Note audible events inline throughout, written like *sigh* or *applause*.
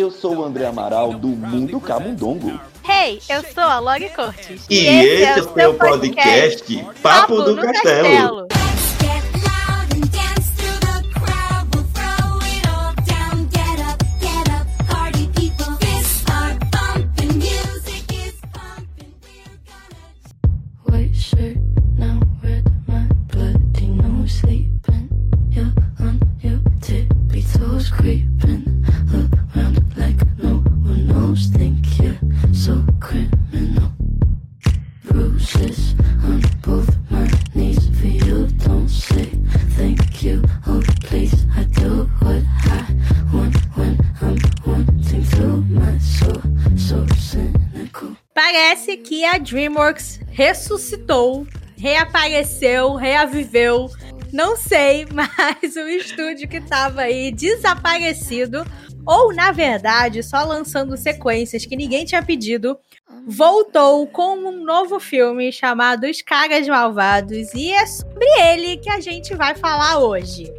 Eu sou o André Amaral do Mundo Camundongo. Hey, eu sou a Log Cortes. E, e esse, esse, é o podcast, podcast Papo, Papo do Castelo. Castelo. Parece que a DreamWorks ressuscitou, reapareceu, reaviveu. Não sei, *laughs* mas o estúdio que estava aí desaparecido, ou na verdade só lançando sequências que ninguém tinha pedido, voltou com um novo filme chamado Os Caras Malvados e é sobre ele que a gente vai falar hoje.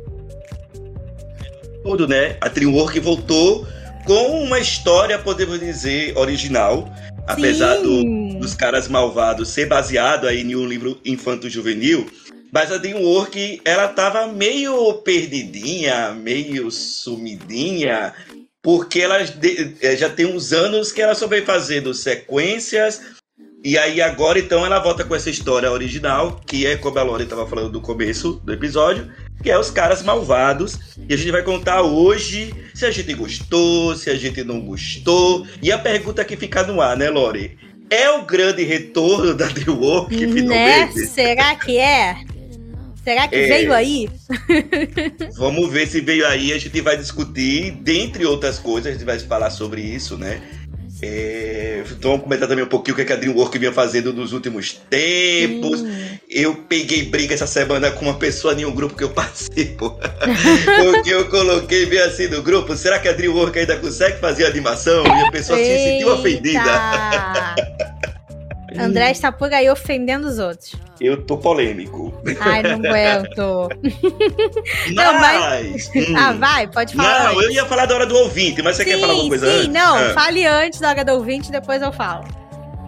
Tudo, né? A DreamWorks voltou com uma história, podemos dizer, original. Apesar do, dos caras malvados ser baseado aí em um livro infanto-juvenil, mas a DreamWorks, ela tava meio perdidinha, meio sumidinha, porque ela eh, já tem uns anos que ela só vem fazendo sequências e aí agora então ela volta com essa história original, que é como a Lore estava falando do começo do episódio, que é os caras malvados. E a gente vai contar hoje se a gente gostou, se a gente não gostou. E a pergunta que fica no ar, né, Lore? É o grande retorno da The Walk, né? Será que é? Será que é. veio aí? *laughs* Vamos ver se veio aí. A gente vai discutir, dentre outras coisas, a gente vai falar sobre isso, né? É, então vamos comentar também um pouquinho o que a DreamWorks vinha fazendo nos últimos tempos. Hum. Eu peguei briga essa semana com uma pessoa em um grupo que eu *laughs* participo. Porque eu coloquei bem assim no grupo, será que a DreamWorks ainda consegue fazer animação? E a pessoa se sentiu ofendida. André está por aí ofendendo os outros. Eu tô polêmico. Ai, não aguento. *laughs* Mas... não, mas... Hum. Ah, vai, pode falar. Não, antes. eu ia falar da hora do ouvinte, mas você sim, quer falar alguma coisa sim, antes? Sim, não, ah. fale antes da hora do ouvinte, depois eu falo.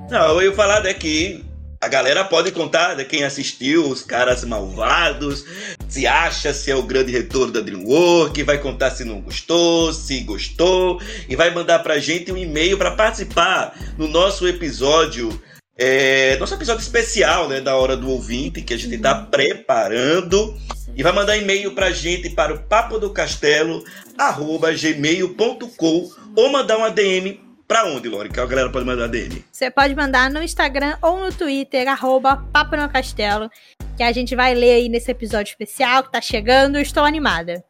Não, eu ia falar daqui. A galera pode contar de quem assistiu, os caras malvados, se acha se é o grande retorno da DreamWorks, vai contar se não gostou, se gostou, e vai mandar pra gente um e-mail para participar no nosso episódio é, nosso episódio especial né, da Hora do Ouvinte, que a gente está preparando. E vai mandar e-mail para a gente para o papo do castelo gmail.com ou mandar uma DM para onde, Lore? Que a galera pode mandar DM. Você pode mandar no Instagram ou no Twitter, arroba Papo no Castelo, que a gente vai ler aí nesse episódio especial que tá chegando. Estou animada.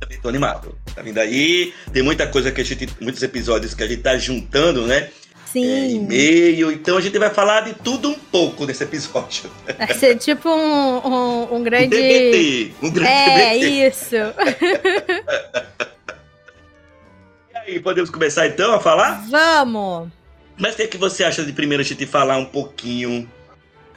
Também tô animado. Tá vindo aí. Tem muita coisa que a gente. Muitos episódios que a gente tá juntando, né? Sim. É, e-mail. Então a gente vai falar de tudo um pouco nesse episódio. Vai ser tipo um, um, um grande. Um TBT, um grande É, TBT. isso. *laughs* e aí, podemos começar então a falar? Vamos! Mas o que, é que você acha de primeiro a gente falar um pouquinho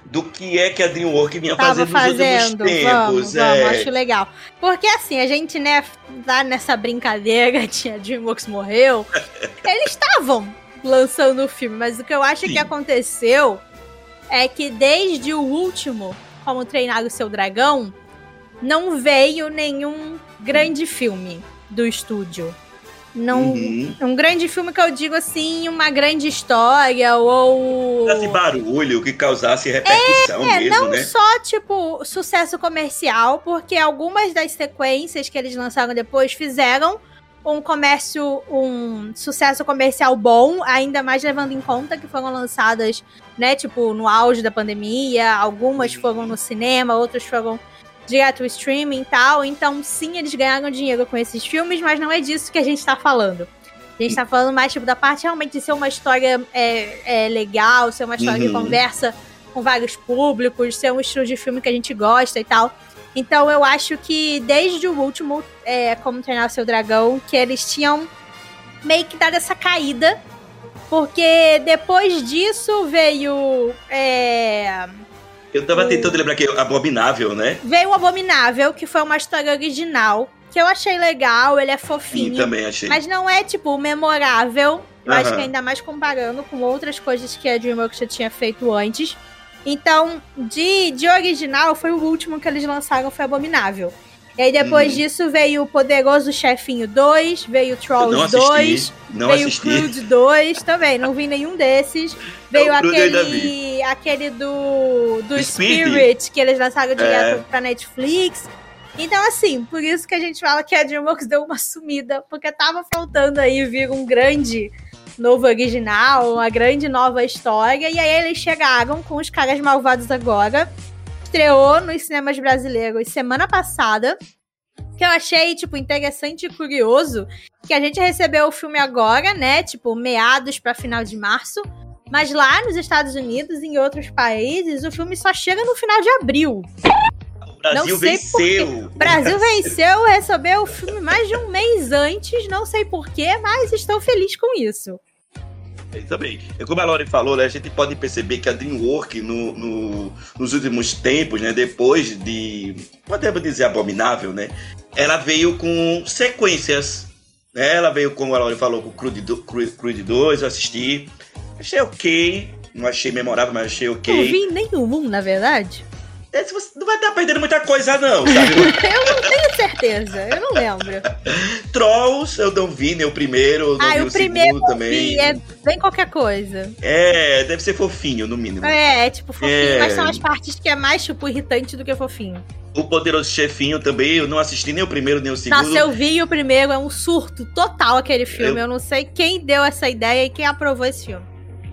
do que é que a DreamWorks vinha Tava fazendo, fazendo nos últimos tempos. Vamos, é. vamos, acho legal. Porque assim, a gente, né, tá nessa brincadeira *laughs* de a DreamWorks morreu. *laughs* eles estavam lançando o filme, mas o que eu acho Sim. que aconteceu é que desde o último, Como Treinar o Seu Dragão, não veio nenhum grande filme do estúdio. Não, uhum. Um grande filme que eu digo assim, uma grande história, ou. Barulho que causasse repercussão é, mesmo, não né? só, tipo, sucesso comercial, porque algumas das sequências que eles lançaram depois fizeram um comércio, um sucesso comercial bom, ainda mais levando em conta que foram lançadas, né, tipo, no auge da pandemia, algumas foram no cinema, outras foram direto ao streaming e tal. Então, sim, eles ganharam dinheiro com esses filmes, mas não é disso que a gente tá falando. A gente tá falando mais, tipo, da parte realmente de ser uma história é, é legal, ser uma história uhum. que conversa com vários públicos, ser um estilo de filme que a gente gosta e tal. Então eu acho que desde o último, é, Como Treinar Seu Dragão, que eles tinham meio que dado essa caída. Porque depois disso veio. É, eu tava o... tentando lembrar que é Abominável, né? Veio o Abominável, que foi uma história original. que eu achei legal, ele é fofinho. Sim, também achei. Mas não é, tipo, memorável. Eu acho que ainda mais comparando com outras coisas que a DreamWorks já tinha feito antes. Então, de, de original, foi o último que eles lançaram, foi Abominável. E aí depois Uhum. disso veio o Poderoso Chefinho 2, veio Trolls não assisti. 2, Não veio o assisti. Crude 2 também, não vi nenhum desses. Veio o Crude eu ainda aquele, aquele do, do Speed. Spirit, que eles lançaram direto É. pra Netflix. Então, assim, por isso que a gente fala que a DreamWorks deu uma sumida, porque tava faltando aí vir um grande novo original, uma grande nova história, e aí eles chegaram com os caras malvados agora. Estreou nos cinemas brasileiros semana passada. Que eu achei, tipo, interessante e curioso que a gente recebeu o filme agora, né? Tipo, meados pra final de março. Mas lá nos Estados Unidos e em outros países, o filme só chega no final de abril. O Brasil venceu. O Brasil venceu, recebeu o filme mais de um mês antes, não sei porquê, mas estou feliz com isso. Também. E como a Lori falou, né, a gente pode perceber que a DreamWorks, no, no- nos últimos tempos, né, depois de, podemos dizer, abominável, né, ela veio com sequências. Né, ela veio, como a Lori falou, com o Crude, Crude 2, eu assisti. Achei ok. Não achei memorável, mas achei Não ok. vi nenhum, na verdade. É, não vai estar perdendo muita coisa, não, sabe? *laughs* Eu não tenho certeza, eu não lembro. *laughs* Trolls eu não vi, nem o primeiro, Ah, vi o o primeiro segundo também. Vi, é bem qualquer coisa. É, deve ser fofinho, no mínimo. É, é tipo fofinho, É. mas são as partes que é mais, tipo, irritante do que fofinho. O Poderoso Chefinho também, eu não assisti nem o primeiro nem o segundo. Nossa, eu vi o primeiro, é um surto total aquele filme. Eu- Eu, não sei quem deu essa ideia e quem aprovou esse filme.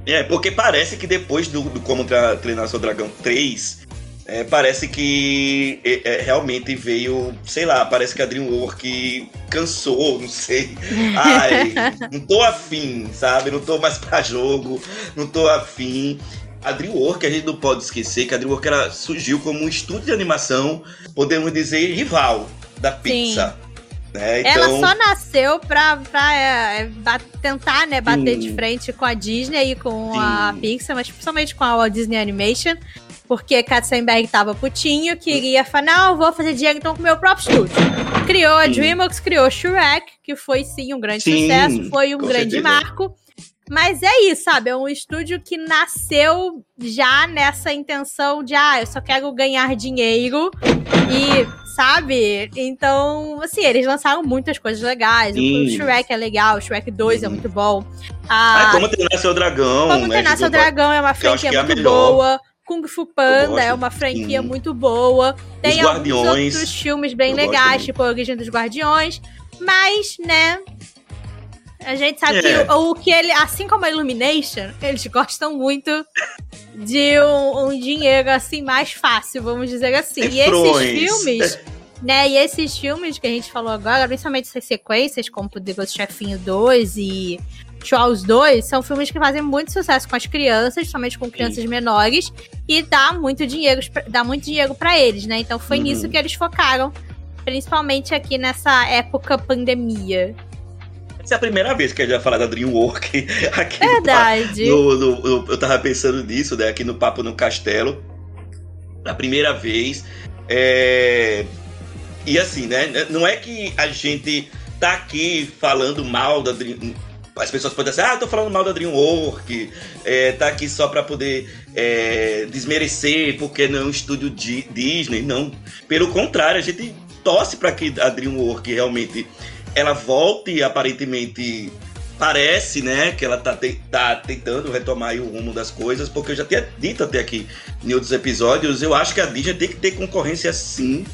É, porque parece que depois do, do Como Treinar Seu Dragão 3, é, parece que é, é, realmente veio, sei lá, parece que a DreamWorks cansou, *laughs* não sei. Ai, *laughs* não tô afim, sabe? Não tô mais pra jogo, não tô afim. A DreamWorks, a gente não pode esquecer que a DreamWorks ela surgiu como um estúdio de animação, podemos dizer, rival da Pixar. Né? Ela Então, só nasceu pra, pra é, é, tentar, né, bater Sim. de frente com a Disney e com Sim. a Pixar, mas principalmente com a Walt Disney Animation. Porque Katzenberg tava putinho, queria falar, não, vou fazer dinheiro então com o meu próprio estúdio. Criou a. DreamWorks, criou Shrek, que foi sim um grande Sim, sucesso, foi um grande certeza. marco. Mas é isso, sabe? É um estúdio que nasceu já nessa intenção de, ah, eu só quero ganhar dinheiro e, sabe? Então, assim, eles lançaram muitas coisas legais. O Sim. Shrek é legal, o Shrek 2 é Sim. muito bom. ah, A como treinar seu dragão, Como né? Treinar que Seu eu- Dragão é uma franquia é muito boa. Kung Fu Panda é uma franquia Sim. muito boa. Tem alguns Guardiões. outros filmes bem Eu legais, tipo A Origem dos Guardiões. Mas, né... A gente sabe É. que o, o que ele... Assim como a Illumination, eles gostam muito de um, um dinheiro, assim, mais fácil, vamos dizer assim. E Refrões. esses filmes... *laughs* Né, e esses filmes que a gente falou agora, principalmente essas sequências, como Poderoso Chefinho 2 e Trolls 2, são filmes que fazem muito sucesso com as crianças, principalmente com crianças menores, e dá muito dinheiro, dá muito dinheiro para eles, né? Então foi Uhum. nisso que eles focaram, principalmente aqui nessa época pandemia. Essa é a primeira vez que a gente vai falar da DreamWorks *laughs* aqui no Verdade. No, no- no- eu tava pensando nisso, né? Aqui no Papo no Castelo. A primeira vez. É... E assim, né? Não é que a gente tá aqui falando mal da Dream. As pessoas podem dizer, ah, tô falando mal da DreamWorks, é, tá aqui só pra poder é, desmerecer porque não é um estúdio Di- Disney. Não. Pelo contrário, a gente torce pra que a DreamWorks realmente ela volte aparentemente parece, né, que ela tá, te- tá tentando retomar o rumo das coisas, porque eu já tinha dito até aqui em outros episódios, eu acho que a Disney tem que ter concorrência sim,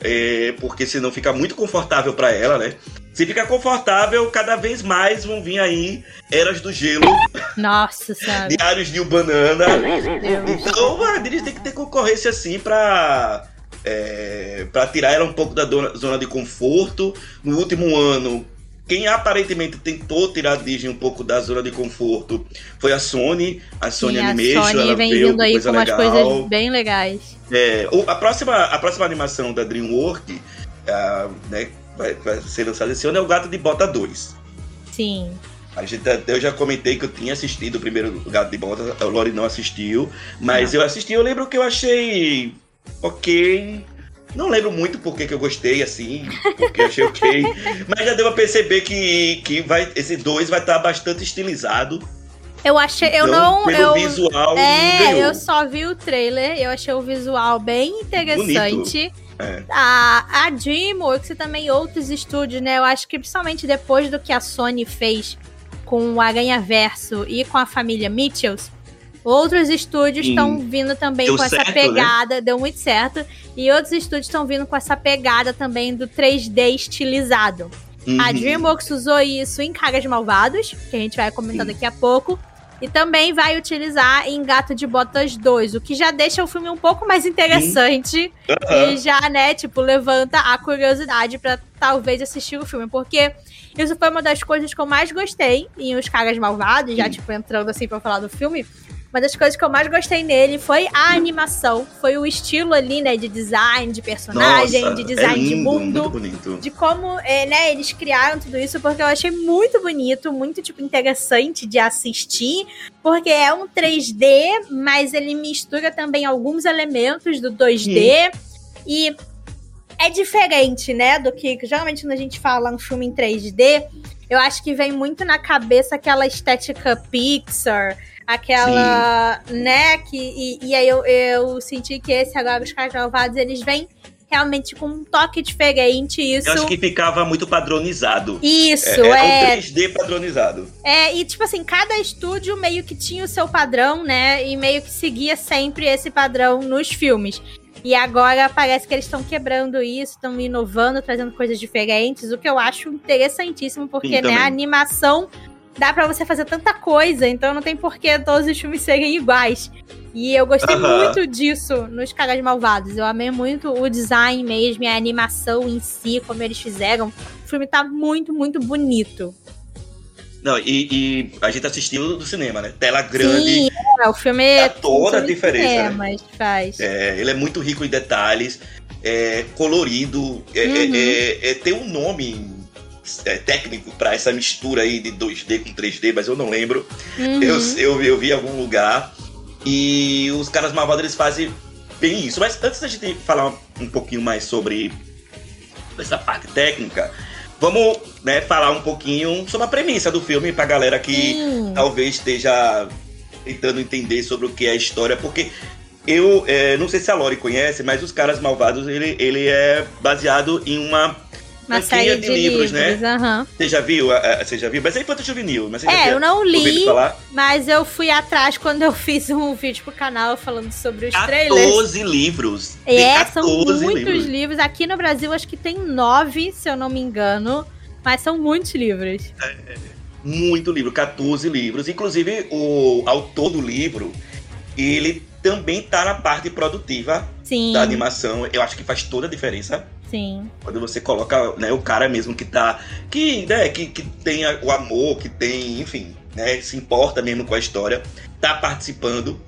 é, porque senão fica muito confortável para ela, né? Se ficar confortável, cada vez mais vão vir aí Eras do Gelo, Nossa senhora. Diários de Banana. Então a Disney tem que ter concorrência sim pra, é, pra tirar ela um pouco da zona de conforto. No último ano, quem aparentemente tentou tirar a Disney um pouco da zona de conforto foi a Sony, a Sony Sim, a Animation. Sony ela vem veio vindo aí com umas legal. coisas bem legais. É, a, próxima, a próxima animação da DreamWorks, ah, né, vai, vai ser lançada esse ano, é o Gato de Bota 2. Sim. A gente, eu já comentei que eu tinha assistido o primeiro Gato de Bota, a Lori não assistiu, mas eu assisti, eu lembro que eu achei ok, Não lembro muito porque que eu gostei, assim, porque achei ok. *laughs* mas já deu a perceber que, que vai, esse 2 vai estar bastante estilizado. Eu achei, eu Então, não, pelo eu, visual, é, eu só vi o trailer, eu achei o visual bem interessante. É. A, a DreamWorks e também outros estúdios, né? Eu acho que principalmente depois do que a Sony fez com o Aranha Verso e com a família Mitchells, outros estúdios estão vindo também Deu com essa certo, né? pegada, deu muito certo. E outros estúdios estão vindo com essa pegada também do 3D estilizado. A Uhum. DreamWorks usou isso em Caras Malvados, que a gente vai comentar Sim. daqui a pouco. E também vai utilizar em Gato de Botas 2, o que já deixa o filme um pouco mais interessante e já, né, tipo, levanta a curiosidade pra talvez assistir o filme. Porque isso foi uma das coisas que eu mais gostei em Os Caras Malvados, já, tipo, entrando assim pra falar do filme. Uma das coisas que eu mais gostei nele foi a animação, foi o estilo ali, né, de design, de personagem, Nossa, de design é lindo, de mundo Muito bonito. de como é, né, eles criaram tudo isso, porque eu achei muito bonito, muito tipo interessante de assistir, porque é um 3D, mas ele mistura também alguns elementos do 2D e é diferente, né, do que geralmente quando a gente fala um filme em 3D, eu acho que vem muito na cabeça aquela estética Pixar, aquela, né, que e, e aí eu, eu senti que esse agora os caras malvados, eles vêm realmente com um toque diferente, isso Eu acho que ficava muito padronizado. isso, é, é, é um 3D padronizado. é, e tipo assim, cada estúdio meio que tinha o seu padrão, né? E meio que seguia sempre esse padrão nos filmes. E agora parece que eles estão quebrando isso, estão inovando, trazendo coisas diferentes, o que eu acho interessantíssimo, porque, Sim, né, a animação dá pra você fazer tanta coisa, então não tem por que todos os filmes serem iguais. E eu gostei Aham. muito disso nos Caras Malvados. Eu amei muito o design mesmo a animação em si, como eles fizeram. O filme tá muito, muito bonito. Não, e, e a gente assistiu do cinema, né? Tela grande. Sim, é, o filme Dá toda a diferença, né? cinemas, faz. É, ele é muito rico em detalhes, é colorido, é, Uhum. é- é- é- tem um nome é, técnico pra essa mistura aí de 2D com 3D, mas eu não lembro. Uhum. Eu, eu, eu vi em algum lugar. E os caras malvados eles fazem bem isso. Mas antes da gente falar um pouquinho mais sobre essa parte técnica, vamos né, falar um pouquinho sobre a premissa do filme pra galera que Sim. talvez esteja tentando entender sobre o que é a história, porque eu é, não sei se a Lori conhece, mas os caras malvados ele, ele é baseado em uma Uma franquia série de livros, aham. Você já viu? a- a- Você já viu? Mas é infanto juvenil. Mas você É, eu não li, mas eu fui atrás quando eu *laughs* fiz um vídeo pro canal falando sobre os trailers. 14 livros. É, são 14 muitos livros. livros. Aqui no Brasil acho que tem nove, se eu não me engano. Mas são muitos livros. Muito livro, 14 livros. Inclusive, o autor do livro, ele também tá na parte produtiva Sim, da animação. Eu acho que faz toda a diferença. Sim. Quando você coloca né, o cara mesmo que tá. Que, né, que, que tem o amor, que tem, enfim, né, se importa mesmo com a história, tá participando.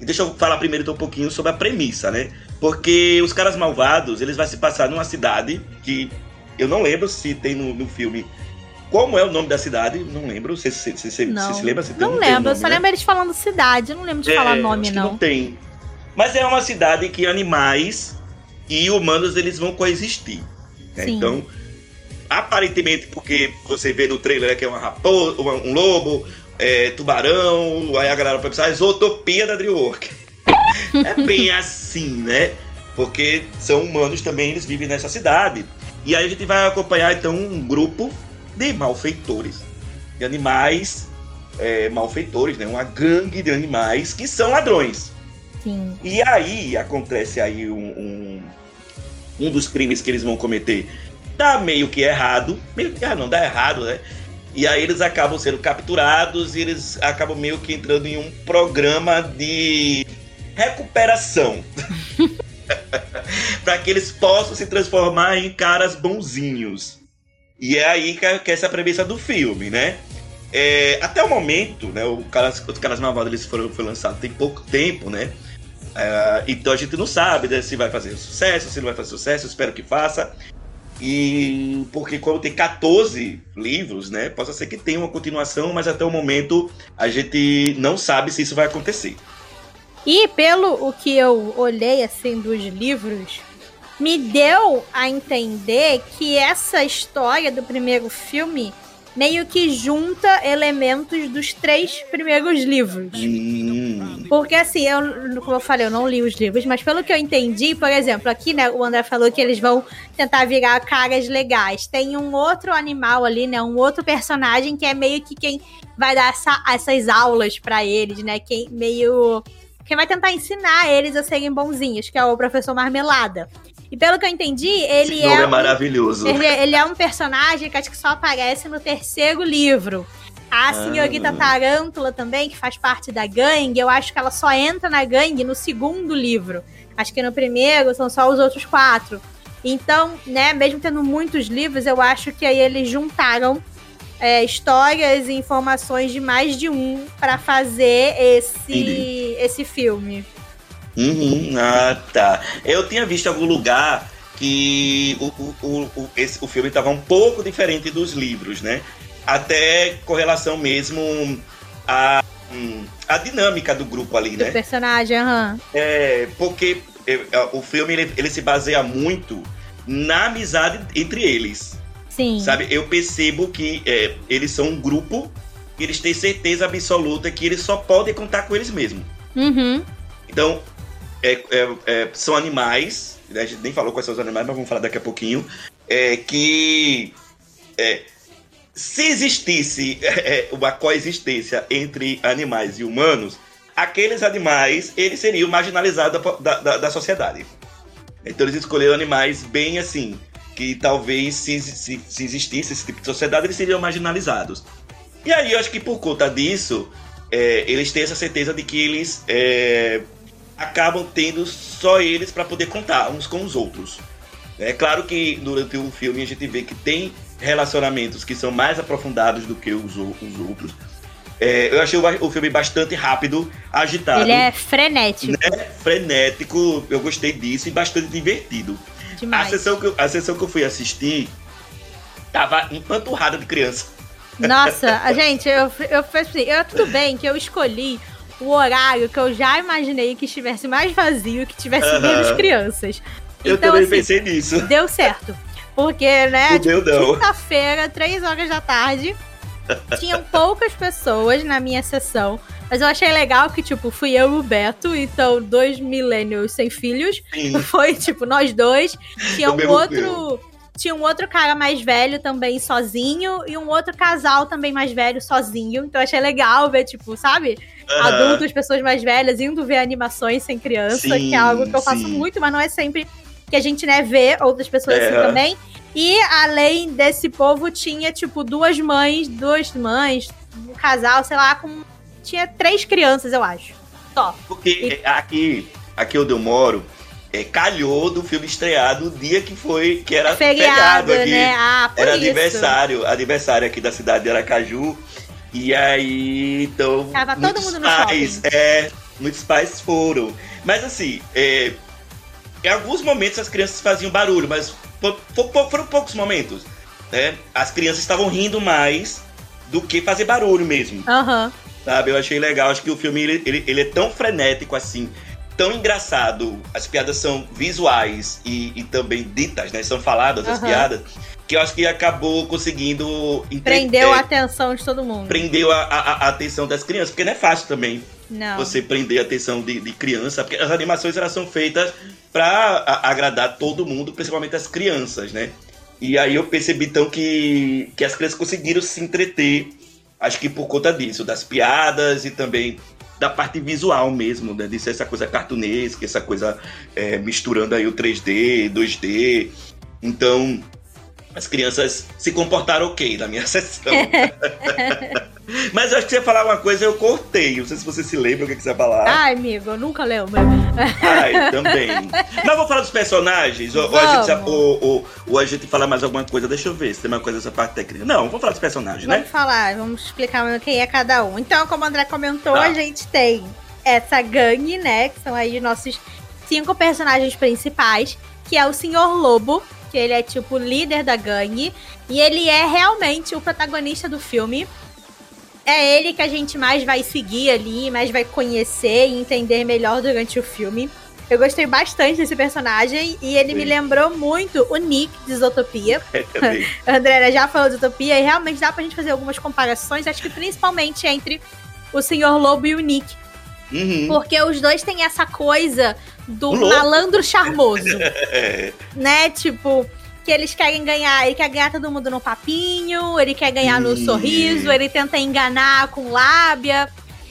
E deixa eu falar primeiro então, um pouquinho sobre a premissa, né? Porque os caras malvados, eles vão se passar numa cidade que eu não lembro se tem no, no filme. Como é o nome da cidade? Não lembro. Você se, se, se, Não, se lembra? Se não tem o lembro, eu nome, só né? lembro eles falando cidade, eu não lembro de falar É, nome, acho que não. não tem. Mas é uma cidade que animais e humanos eles vão coexistir. né? Então, aparentemente, porque você vê no trailer que é uma raposa, um lobo, é, tubarão, aí a galera pode pensar, "Ah, isotopia da DreamWorks. *laughs* é bem assim, né? Porque são humanos também, eles vivem nessa cidade. E aí a gente vai acompanhar então um grupo de malfeitores, de animais é, malfeitores, né? Uma gangue de animais que são ladrões. Sim. E aí acontece aí um, um, um dos crimes que eles vão cometer. Dá meio que errado. Meio que ah, não dá errado, né? E aí eles acabam sendo capturados e eles acabam meio que entrando em um programa de recuperação. *laughs* para que eles possam se transformar em caras bonzinhos. E é aí que, que é essa premissa do filme, né? É, até o momento, né? O caras, os caras malvados eles foram foi lançado tem pouco tempo, né? É, então a gente não sabe né, se vai fazer sucesso, se não vai fazer sucesso, espero que faça. E porque como tem 14 livros, né? Possa ser que tenha uma continuação, mas até o momento a gente não sabe se isso vai acontecer. E pelo o que eu olhei assim dos livros, me deu a entender que essa história do primeiro filme meio que junta elementos dos três primeiros livros. Hum. Porque assim, eu, como eu falei, eu não li os livros, mas pelo que eu entendi, por exemplo, aqui, né, o André falou que eles vão tentar virar caras legais. Tem um outro animal ali, né, um outro personagem que é meio que quem vai dar essa, essas aulas para eles, né, quem meio quem vai tentar ensinar eles a serem bonzinhos, que é o professor Marmelada. E pelo que eu entendi, ele Esse é. é um- maravilhoso. ele, ele é um personagem que acho que só aparece no terceiro livro. A senhorita Tarântula também, que faz parte da gangue, eu acho que ela só entra na gangue no segundo livro. Acho que no primeiro são só os outros quatro. Então, né, mesmo tendo muitos livros, eu acho que aí eles juntaram é, histórias e informações de mais de um para fazer esse, Entendi. esse filme. Uhum, ah, tá. Eu tinha visto em algum lugar que o, o, o, esse, o filme estava um pouco diferente dos livros, né? Até com relação mesmo à hum, à dinâmica do grupo ali, Do né? personagem, aham. É, porque é, é, o filme ele, ele se baseia muito na amizade entre eles, Sim. sabe? Eu percebo que é, eles são um grupo e eles têm certeza absoluta que eles só podem contar com eles mesmos. Uhum. Então, é- é- é, são animais, né, a gente nem falou quais são os animais, mas vamos falar daqui a pouquinho, é, que é, se existisse *laughs* é, uma coexistência entre animais e humanos, aqueles animais eles seriam marginalizados da, da, da sociedade. Então eles escolheram animais bem assim, que talvez se, se, se existisse esse tipo de sociedade, eles seriam marginalizados. E aí eu acho que por conta disso, é, eles têm essa certeza de que eles é, acabam tendo só eles para poder contar uns com os outros. É claro que durante o filme a gente vê que tem relacionamentos que são mais aprofundados do que os, os outros. É, eu achei o, o filme bastante rápido, agitado, Ele é frenético né, frenético. Eu gostei disso e bastante divertido. A demais. sessão, que eu, a sessão que eu fui assistir tava empanturrada de criança. Nossa, a *laughs* gente, eu, eu falei assim, eu, tudo bem que eu escolhi o horário que eu já imaginei que estivesse mais vazio, que tivesse Aham. menos crianças. Eu então, também assim, pensei nisso. deu certo. Porque, né, *laughs* não. quinta-feira, três horas da tarde, tinham *laughs* poucas pessoas na minha sessão. Mas eu achei legal que, tipo, fui eu e o Beto, então dois millennials sem filhos. Sim. *laughs* Foi, tipo, nós dois. Tinha um outro. Tinha um outro cara mais velho também sozinho e um outro casal também mais velho sozinho. Então eu achei legal ver, tipo, sabe? Aham. Adultos, pessoas mais velhas indo ver animações sem criança, Sim, que é algo que eu faço sim. muito, mas não é sempre que a gente, né, vê outras pessoas É. assim também. E além desse povo, tinha, tipo, duas mães, duas mães, um casal, sei lá, com. Tinha três crianças, eu acho. Só. Porque é, aqui, aqui onde eu moro, calhou do filme estrear no dia que foi, que era Feriado, feriado aqui. né? Ah, Era isso. aniversário, aniversário aqui da cidade de Aracaju. E aí, então. Tava todo mundo no pais, shopping. É, muitos pais foram. Mas assim, é, em alguns momentos as crianças faziam barulho, mas fo- fo- foram poucos momentos. Né? As crianças estavam rindo mais do que fazer barulho mesmo. Aham. Sabe? Eu achei legal. Acho que o filme ele, ele, ele é tão frenético assim, tão engraçado. As piadas são visuais e, e também ditas, né? São faladas as Aham. piadas. Que eu acho que acabou conseguindo Prendeu é, a atenção de todo mundo. prendeu a, a- a atenção das crianças, porque não é fácil também Não. você prender a atenção de, de criança, porque as animações elas são feitas para agradar todo mundo, principalmente as crianças, né? E aí eu percebi então que, que as crianças conseguiram se entreter, acho que por conta disso, das piadas e também da parte visual mesmo, né? De ser essa coisa cartunesca, essa coisa é, misturando aí o 3D, 2D. Então, as crianças se comportaram ok na minha *laughs* sessão. Mas eu acho que você ia falar uma coisa, eu cortei. Não sei se você se lembra o que que você ia falar. Ai, amigo, eu nunca lembro. Ai, também. Mas vamos falar dos personagens? Ou, ou a gente, Vamos. ou, ou- ou a gente fala mais alguma coisa? Deixa eu ver se tem uma coisa dessa parte técnica. Não, vamos falar dos personagens, né? Vamos falar, vamos explicar quem é cada um. Então, como o André comentou, Tá. a gente tem essa gangue, né? Que são aí os nossos cinco personagens principais, que é o Senhor Lobo, que ele é tipo o líder da gangue, e ele é realmente o protagonista do filme. É ele que a gente mais vai seguir ali, mais vai conhecer e entender melhor durante o filme. Eu gostei bastante desse personagem e ele Sim. me lembrou muito o Nick de Zootopia. *laughs* É, a *laughs* André já falou de Zootopia e realmente dá pra gente fazer algumas comparações, acho que principalmente entre o Senhor Lobo e o Nick. Uhum. Porque os dois têm essa coisa do malandro charmoso. *laughs* né? Tipo, que eles querem ganhar. Ele quer ganhar todo mundo no papinho, ele quer ganhar no sorriso, ele tenta enganar com lábia,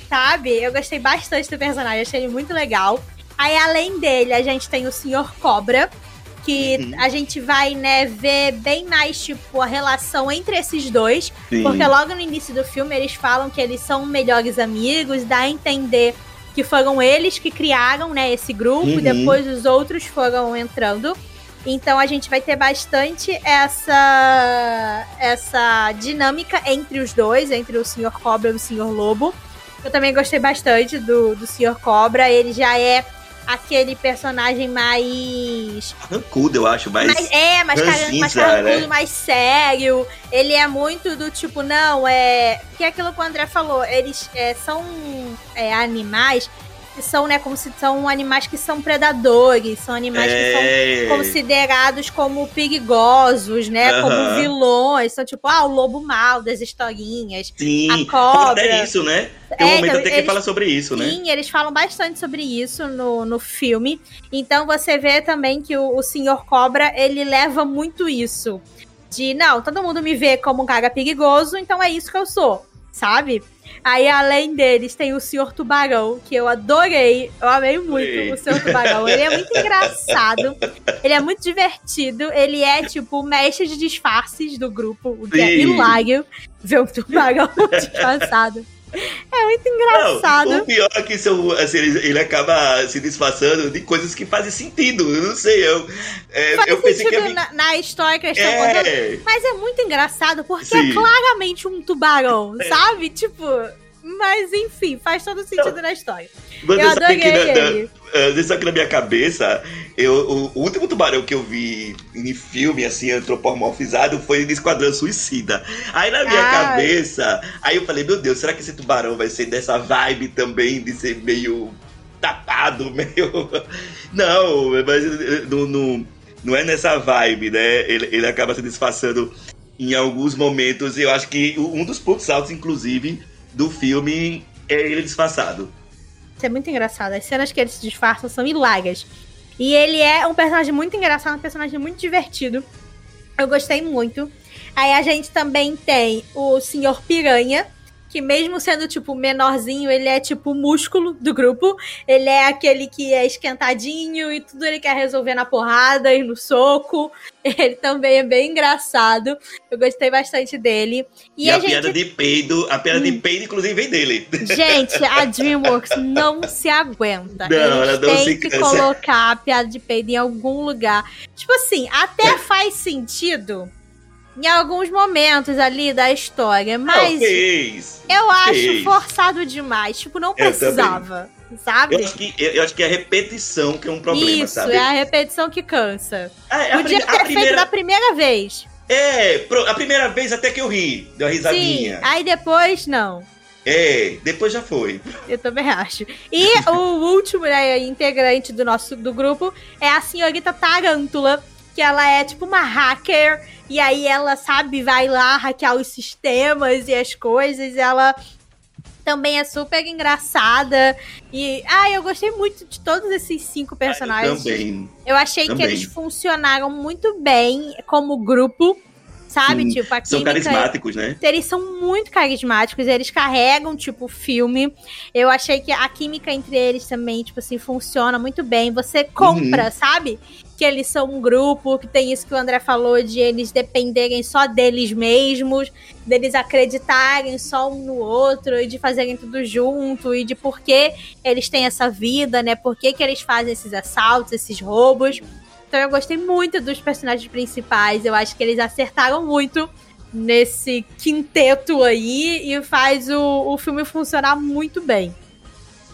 sabe? Eu gostei bastante do personagem, achei ele muito legal. Aí, além dele, a gente tem o Senhor Cobra, que uhum. a gente vai, né, ver bem mais, tipo, a relação entre esses dois. Sim. Porque logo no início do filme eles falam que eles são melhores amigos, dá a entender que foram eles que criaram, né, esse grupo, uhum. e depois os outros foram entrando. Então a gente vai ter bastante essa essa dinâmica entre os dois, entre o Sr. Cobra e o Sr. Lobo. Eu também gostei bastante do, do Sr. Cobra. Ele já é aquele personagem mais. Carrancudo, eu acho, mais. mais é, mais, carrancudo, mais carrancudo, né? mais sério. Ele é muito do tipo, não, é. Que é aquilo que o André falou, eles é, são é, animais que são, né, como se são animais que são predadores, são animais é... que são é. considerados como perigosos, né, como vilões, são tipo, ah, o lobo mal das historinhas, Sim, a cobra. É isso, né? Tem um é, momento então, até que eles, fala sobre isso, né? Sim, eles falam bastante sobre isso no, no filme. Então você vê também que o, o Senhor Cobra, ele leva muito isso. De, não, todo mundo me vê como um cara perigoso, então é isso que eu sou, sabe? Aí, além deles, tem o Senhor Tubarão, que eu adorei. Eu amei muito Sim. o Senhor Tubarão. Ele é muito *laughs* engraçado. Ele é muito divertido. Ele é, tipo, o mestre de disfarces do grupo, o que é Sim. é hilário ver o tubarão *laughs* disfarçado. É muito engraçado. Não, o pior é que são, assim, ele, acaba se disfarçando de coisas que fazem sentido. Eu não sei, eu, é, Faz eu pensei que. Na, na história que eles estão é... contando. Mas é muito engraçado porque Sim. é claramente um tubarão, é. sabe? Tipo. Mas enfim, faz todo sentido não. na história. Mas eu adorei que na, ele. Na, só que na minha cabeça, eu, o, o, último tubarão que eu vi em filme, assim, antropomorfizado, foi de Esquadrão Suicida. Aí na minha ah. cabeça, aí eu falei, meu Deus, será que esse tubarão vai ser dessa vibe também, de ser meio tapado, *laughs* meio. Não, mas não, não, não é nessa vibe, né? Ele, ele acaba se disfarçando em alguns momentos. Eu acho que um dos pontos altos, inclusive, do filme é ele disfarçado. Isso é muito engraçado. As cenas que ele se disfarça são hilárias. E ele é um personagem muito engraçado, um personagem muito divertido. Eu gostei muito. Aí a gente também tem o Senhor Piranha, que mesmo sendo, tipo, menorzinho, ele é, tipo, o músculo do grupo. Ele é aquele que é esquentadinho e tudo ele quer resolver na porrada e no soco. *laughs* Ele também é bem engraçado. Eu gostei bastante dele. E, e a, a gente... piada de peido, a piada hum. de peido, inclusive, vem dele. *laughs* Gente, a DreamWorks não se aguenta. Não, Eles não se que cansa. colocar a piada de peido em algum lugar. Tipo assim, até faz sentido em alguns momentos ali da história, mas não, fez, eu acho fez. forçado demais, tipo, não precisava, sabe? Eu acho, que, eu acho que é a repetição que é um problema, Isso, sabe? é a repetição que cansa. Ah, Podia ter primeira... feito da primeira vez. É, a primeira vez até que eu ri, deu uma risadinha. Sim, aí depois não. É, depois já foi. Eu também acho. E *laughs* o último né, integrante do nosso do grupo é a senhorita Tarântula, que ela é tipo uma hacker e aí ela, sabe, vai lá hackear os sistemas e as coisas. ela também é super engraçada. E, ah, eu gostei muito de todos esses cinco personagens. Ah, eu também. Eu achei também. que eles funcionaram muito bem como grupo. Sabe, Sim, tipo, a São carismáticos, né? Eles são muito carismáticos, eles carregam, tipo, o filme. Eu achei que a química entre eles também, tipo assim, funciona muito bem. Você compra, uhum. sabe? que eles são um grupo, que tem isso que o André falou de eles dependerem só deles mesmos, deles acreditarem só um no outro e de fazerem tudo junto e de por que eles têm essa vida, né? Por que, que eles fazem esses assaltos, esses roubos. Então eu gostei muito dos personagens principais, eu acho que eles acertaram muito nesse quinteto aí e faz o, o filme funcionar muito bem.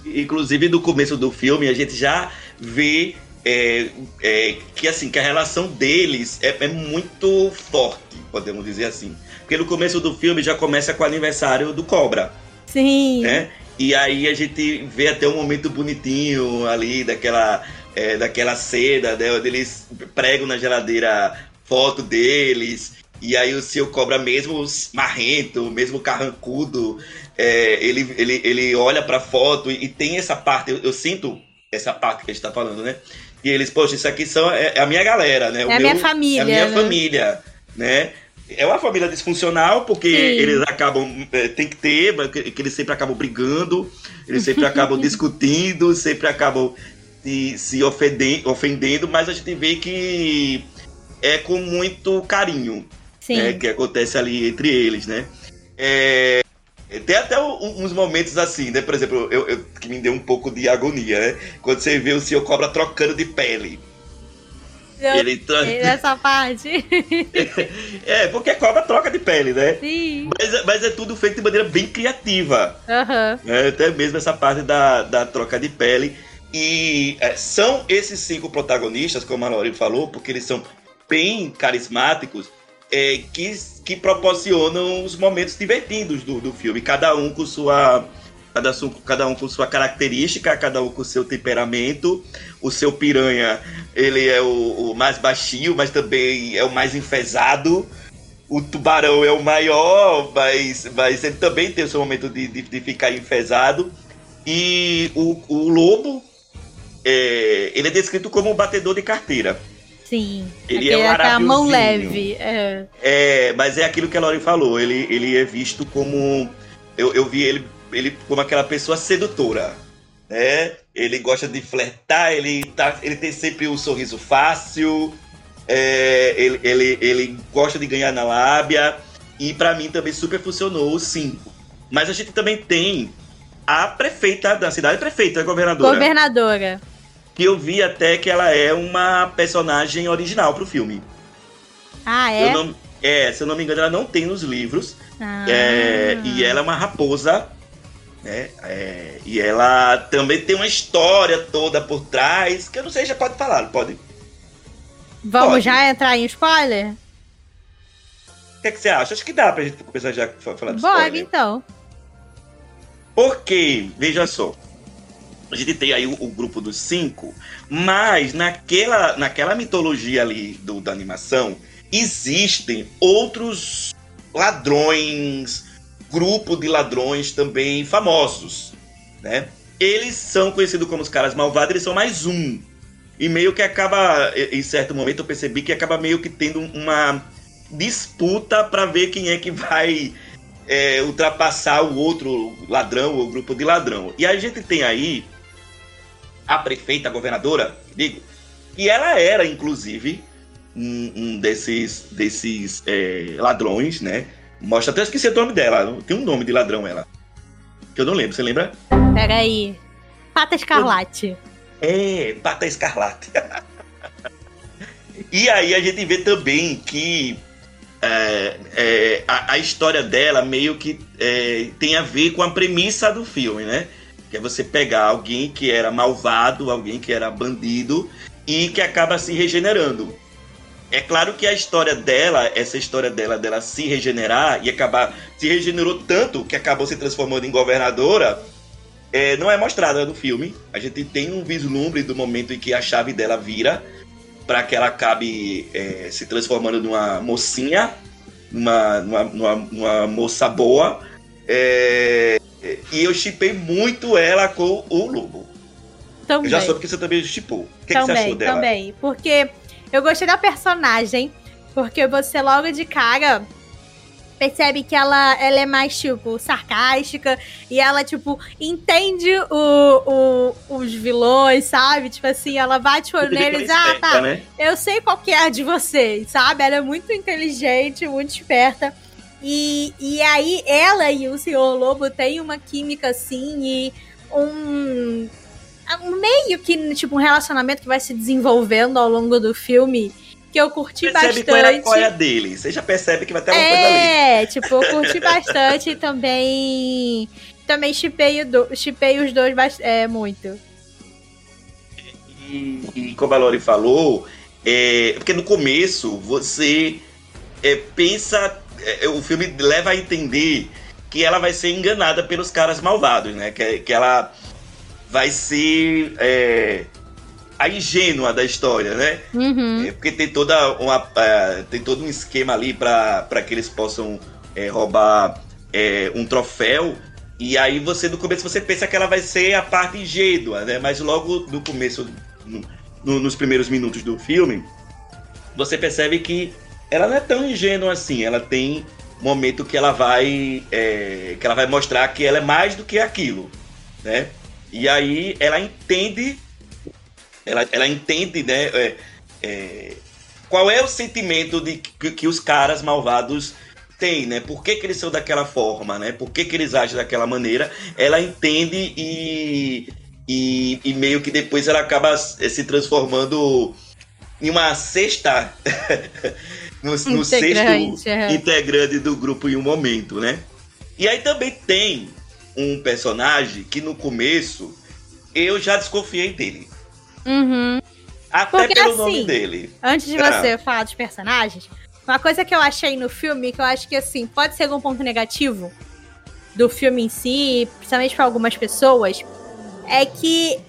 Inclusive, no começo do filme, a gente já vê é, é, que assim que a relação deles é, é, muito forte, podemos dizer assim. Porque no começo do filme já começa com o aniversário do Cobra. Sim. Né? E aí a gente vê até um momento bonitinho ali daquela é, daquela seda, né, onde eles pregam na geladeira foto deles. E aí o seu cobra mesmo marrento, mesmo carrancudo, é, ele, ele, ele olha pra foto e, e tem essa parte, eu, eu, sinto essa parte que a gente tá falando, né? E eles, poxa, isso aqui são, é, é a minha galera, né? O é a minha família. É a minha né? família, né? É uma família disfuncional, porque Sim. eles acabam. É, tem que ter, que, que eles sempre acabam brigando, eles sempre acabam *laughs* discutindo, sempre acabam se, se ofendendo, ofendendo, mas a gente vê que é com muito carinho né, que acontece ali entre eles, né? É, tem até uns momentos assim, né? Por exemplo, eu, eu, que me deu um pouco de agonia, né? Quando você vê o senhor cobra trocando de pele. Eu ele tra... Essa parte. *laughs* é, porque cobra troca de pele, né? Sim. Mas, mas é tudo feito de maneira bem criativa. Uhum. É, até mesmo essa parte da, da troca de pele. E é, são esses cinco protagonistas, como a Lori falou, porque eles são bem carismáticos é, que, que proporcionam os momentos divertidos do, do filme, cada um com sua cada, cada um com sua característica, cada um com seu temperamento. O seu piranha, ele é o, o, mais baixinho, mas também é o mais enfesado. O tubarão é o maior, mas, mas ele também tem o seu momento de, de, de ficar enfesado. E o, o lobo, é, ele é descrito como um batedor de carteira. Sim. Ele é um a mão leve. É. é, mas é aquilo que a Lori falou. Ele, ele é visto como. Eu, eu vi ele, ele como aquela pessoa sedutora. Né? Ele gosta de flertar, ele, tá, ele tem sempre um sorriso fácil. É, ele, ele, ele gosta de ganhar na lábia. E para mim também super funcionou o 5. Mas a gente também tem a prefeita da cidade, prefeita, a governadora. Governadora que eu vi até que ela é uma personagem original pro filme. Ah, é? Não, é, se eu não me engano, ela não tem nos livros. Ah. É, e ela é uma raposa. Né? É, e ela também tem uma história toda por trás, que eu não sei, já pode falar, pode? Vamos pode. já entrar em spoiler? O que, é que, você acha? Acho que dá pra gente começar já a falar de Bora, spoiler. então. Porque, veja só, a gente tem aí o, o, grupo dos cinco, mas naquela, naquela mitologia ali do, da animação, existem outros ladrões, grupo de ladrões também famosos, né? Eles são conhecidos como os caras malvados, eles são mais um. E meio que acaba, em certo momento eu percebi que acaba meio que tendo uma disputa para ver quem é que vai é, ultrapassar o outro ladrão, o grupo de ladrão. E a gente tem aí a prefeita, a governadora, digo, e ela era, inclusive, um, um desses, desses é, ladrões, né? Mostra até esqueci o nome dela. Tem um nome de ladrão ela. Que eu não lembro, você lembra? Peraí. Pata Escarlate. É, Pata Escarlate. *laughs* e aí a gente vê também que é, é, a, a, história dela meio que é, tem a ver com a premissa do filme, né? Que é você pegar alguém que era malvado, alguém que era bandido e que acaba se regenerando. É claro que a história dela, essa história dela, dela se regenerar e acabar se regenerou tanto que acabou se transformando em governadora, é, não é mostrada no filme. A gente tem um vislumbre do momento em que a chave dela vira para que ela acabe é, se transformando numa mocinha, numa, numa, numa, numa moça boa. É, e eu chipei muito ela com o Lobo. Também. Eu já soube que você também chipou. O que, também, que você achou dela? Também, porque eu gostei da personagem, porque você logo de cara percebe que ela, ela é mais, tipo, sarcástica e ela, tipo, entende o, o, os vilões, sabe? Tipo assim, ela bate o olho neles, ah, tá, né? eu sei qual que é a de vocês, sabe? Ela é muito inteligente, muito esperta. E, e aí ela e o Senhor Lobo têm uma química assim e um, um meio que tipo um relacionamento que vai se desenvolvendo ao longo do filme que eu curti percebe bastante. Qual é a dele. Você já percebe que vai ter uma é, coisa ali. É, tipo, eu curti *laughs* bastante e também também chipei, do, chipei os dois é, muito. E, e como a Lori falou, é, porque no começo você é, pensa o filme leva a entender que ela vai ser enganada pelos caras malvados, né? Que, que ela vai ser. É, a ingênua da história, né? Uhum. É, porque tem toda uma é, tem todo um esquema ali para que eles possam é, roubar é, um troféu e aí você no começo você pensa que ela vai ser a parte ingênua, né? Mas logo no começo, no, no, nos primeiros minutos do filme, você percebe que ela não é tão ingênua assim. Ela tem momento que ela vai é, que ela vai mostrar que ela é mais do que aquilo, né? E aí ela entende, ela, ela entende, né? É, é, qual é o sentimento de que, que, os caras malvados têm, né? Por que, que eles são daquela forma, né? Por que, que eles agem daquela maneira? Ela entende e, e, e meio que depois ela acaba se transformando em uma sexta *laughs* no, no sexto é. integrante do grupo em um momento, né? E aí também tem um personagem que no começo eu já desconfiei dele. Uhum. Até Porque, pelo assim, nome dele. Antes de ah. você falar dos personagens, uma coisa que eu achei no filme, que eu acho que assim, pode ser um ponto negativo do filme em si, principalmente para algumas pessoas, é que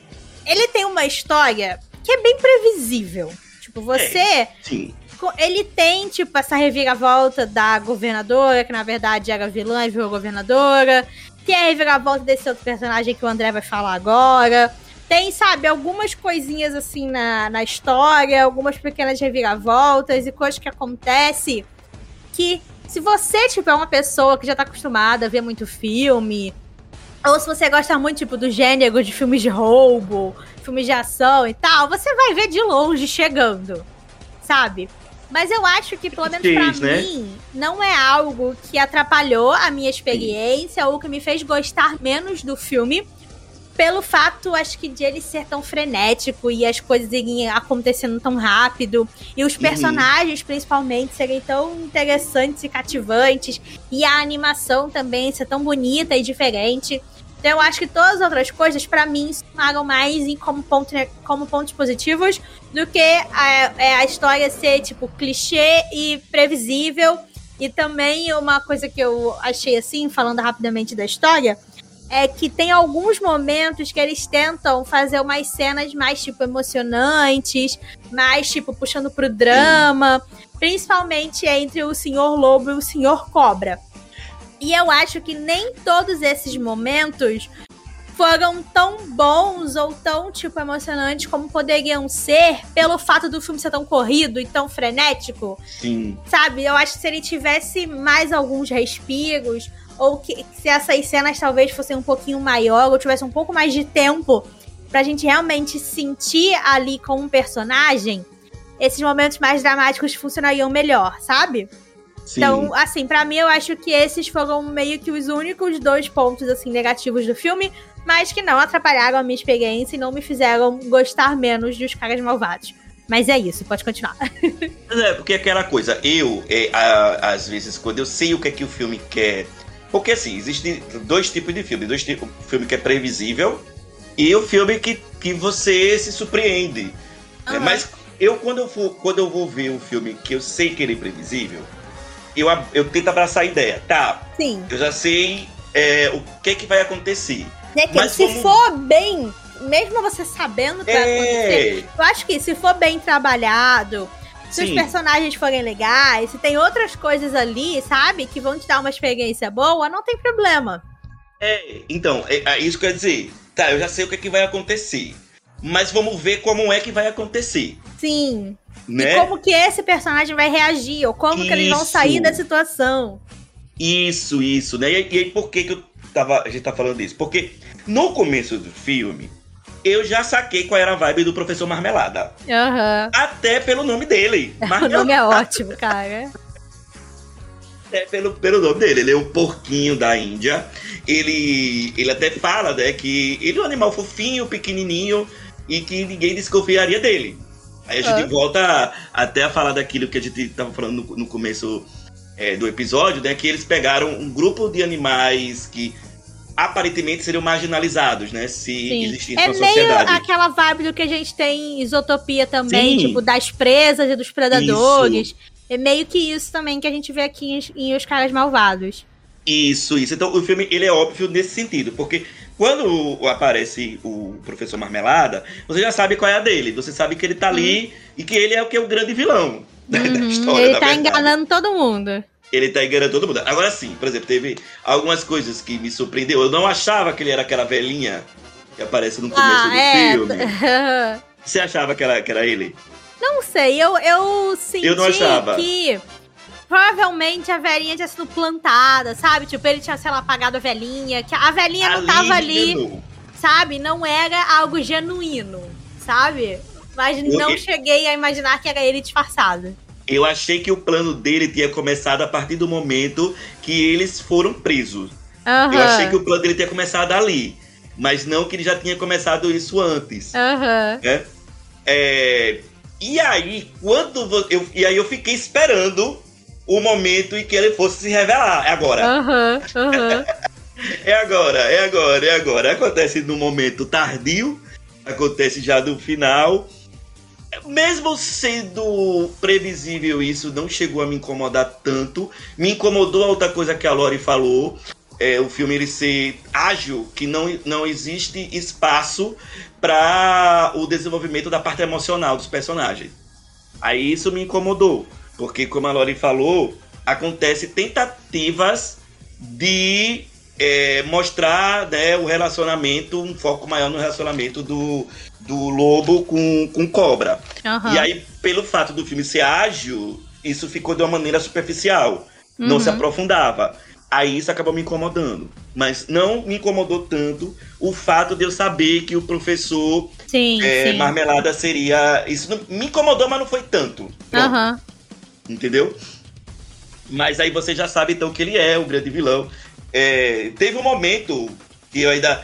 ele tem uma história que é bem previsível. Tipo, você. É, sim ele tem, tipo, essa reviravolta da governadora, que na verdade era vilã e virou governadora. Tem a reviravolta desse outro personagem que o André vai falar agora. Tem, sabe, algumas coisinhas assim na, na história, algumas pequenas reviravoltas e coisas que acontecem que se você, tipo, é uma pessoa que já tá acostumada a ver muito filme, ou se você gosta muito, tipo, do gênero de filmes de roubo, filmes de ação e tal, você vai ver de longe chegando, sabe? Mas eu acho que, pelo menos pra né? mim, não é algo que atrapalhou a minha experiência ou que me fez gostar menos do filme. Pelo fato, acho que de ele ser tão frenético e as coisas irem acontecendo tão rápido. E os uhum. personagens, uhum. principalmente, serem tão interessantes e cativantes. E a animação também ser tão bonita e diferente. Então eu acho que todas as outras coisas, para mim, somaram mais em como, ponto, como pontos positivos do que a, é, a história ser, tipo, clichê e previsível. E também uma coisa que eu achei assim, falando rapidamente da história, é que tem alguns momentos que eles tentam fazer umas cenas mais, tipo, emocionantes, mais, tipo, puxando pro drama, principalmente entre o Senhor Lobo e o Senhor Cobra. E eu acho que nem todos esses momentos foram tão bons ou tão, tipo, emocionantes como poderiam ser pelo fato do filme ser tão corrido e tão frenético. Sim. Sabe? Eu acho que se ele tivesse mais alguns respiros, ou que se essas cenas talvez fossem um pouquinho maior, ou tivesse um pouco mais de tempo pra gente realmente sentir ali com um personagem, esses momentos mais dramáticos funcionariam melhor, sabe? Sim. Então, assim, para mim eu acho que esses foram meio que os únicos dois pontos assim negativos do filme, mas que não atrapalharam a minha experiência e não me fizeram gostar menos dos caras malvados. Mas é isso, pode continuar. *laughs* é, porque aquela coisa, eu, é, a, às vezes, quando eu sei o que é que o filme quer. Porque assim, existem dois tipos de filme. Dois tipos, o filme que é previsível e o filme que, que você se surpreende. Uhum. Mas eu quando, eu for, quando eu vou ver um filme que eu sei que ele é previsível, eu, eu tento abraçar a ideia. Tá. Sim. Eu já sei é, o que que vai acontecer. É que Mas se como... for bem, mesmo você sabendo o que é... vai acontecer, eu acho que se for bem trabalhado, se Sim. os personagens forem legais, se tem outras coisas ali, sabe, que vão te dar uma experiência boa, não tem problema. É, então, é, é isso quer dizer, tá, eu já sei o que, é que vai acontecer. Mas vamos ver como é que vai acontecer. Sim. Né? E como que esse personagem vai reagir, ou como isso. que eles vão sair da situação. Isso, isso, né? E, aí, por que, que eu tava, a gente tá falando disso? Porque no começo do filme, eu já saquei qual era a vibe do professor Marmelada. Uhum. Até pelo nome dele. *laughs* o nome é ótimo, cara. É pelo, pelo nome dele. Ele é um porquinho da Índia. Ele, ele até fala, né, que ele é um animal fofinho, pequenininho e que ninguém desconfiaria dele. Aí a gente volta até a falar daquilo que a gente estava falando no, no começo é, do episódio, né? Que eles pegaram um grupo de animais que aparentemente seriam marginalizados, né? Se Sim. existisse é uma sociedade. É meio aquela vibe do que a gente tem em Isotopia também, Sim. tipo, das presas e dos predadores. Isso. É meio que isso também que a gente vê aqui em, em Os Caras Malvados. Isso, isso. Então o filme ele é óbvio nesse sentido, porque quando aparece o professor Marmelada, você já sabe qual é a dele. Você sabe que ele tá ali uhum. e que ele é o que é o grande vilão *laughs* né, uhum. da história. Ele tá verdade. enganando todo mundo. Ele tá enganando todo mundo. Agora sim, por exemplo, teve algumas coisas que me surpreendeu. Eu não achava que ele era aquela velhinha que aparece no começo ah, do é. filme. *laughs* Você achava que era, que era ele? Não sei, eu, eu senti eu não achava. que provavelmente a velhinha tinha sido plantada, sabe? Tipo, ele tinha, sei lá, apagado a velhinha, que a velhinha ali não tava ali, sabe? Não era algo genuíno, sabe? Mas eu, não cheguei a imaginar que era ele disfarçado. Eu achei que o plano dele tinha começado a partir do momento que eles foram presos. Uhum. Eu achei que o plano dele tinha começado ali. Mas não que ele já tinha começado isso antes. Uhum. Né? É, e aí, quando eu, e aí eu fiquei esperando o momento em que ele fosse se revelar. É agora. Uhum, uhum. *laughs* é agora, é agora, é agora. Acontece no momento tardio, acontece já no final. Mesmo sendo previsível isso, não chegou a me incomodar tanto. Me incomodou a outra coisa que a Lori falou. É, o filme ele ser ágil, que não, não existe espaço para o desenvolvimento da parte emocional dos personagens. Aí isso me incomodou. Porque, como a Lori falou, acontece tentativas de é, mostrar né, o relacionamento, um foco maior no relacionamento do, do lobo com, com cobra. Uhum. E aí, pelo fato do filme ser ágil, isso ficou de uma maneira superficial. Uhum. Não se uhum. aprofundava. Aí isso acabou me incomodando. Mas não me incomodou tanto o fato de eu saber que o professor sim, é, sim. Marmelada seria. Isso não, me incomodou, mas não foi tanto. Aham. Uhum entendeu? Mas aí você já sabe então que ele é o grande vilão. É, teve um momento que eu ainda.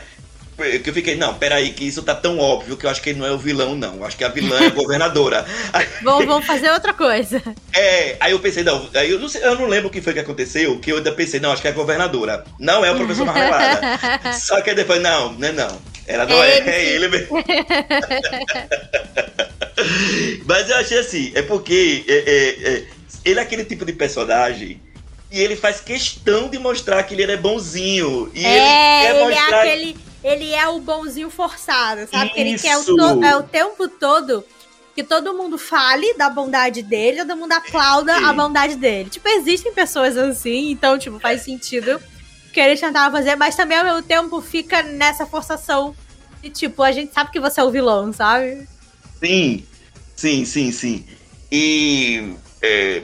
Que eu fiquei, não, peraí, que isso tá tão óbvio que eu acho que ele não é o vilão, não. Eu acho que a vilã é a governadora. *laughs* vamos, vamos fazer outra coisa. É, aí eu pensei, não, aí eu não, sei, eu não lembro o que foi que aconteceu, que eu ainda pensei, não, acho que é a governadora. Não é o professor Marmelada. *laughs* Só que depois, não, não é não. Ela não é, é, é ele mesmo. *laughs* Mas eu achei assim, é porque é, é, é ele é aquele tipo de personagem e ele faz questão de mostrar que ele é bonzinho. E é, ele ele é mostrar. É aquele, ele é o bonzinho forçado, sabe? Que ele quer o, to, é o tempo todo que todo mundo fale da bondade dele, todo mundo aplauda Sim. a bondade dele. Tipo, existem pessoas assim, então, tipo, faz sentido que ele tentava fazer, mas também ao mesmo tempo fica nessa forçação de, tipo, a gente sabe que você é o vilão, sabe? Sim, sim, sim, sim. E é,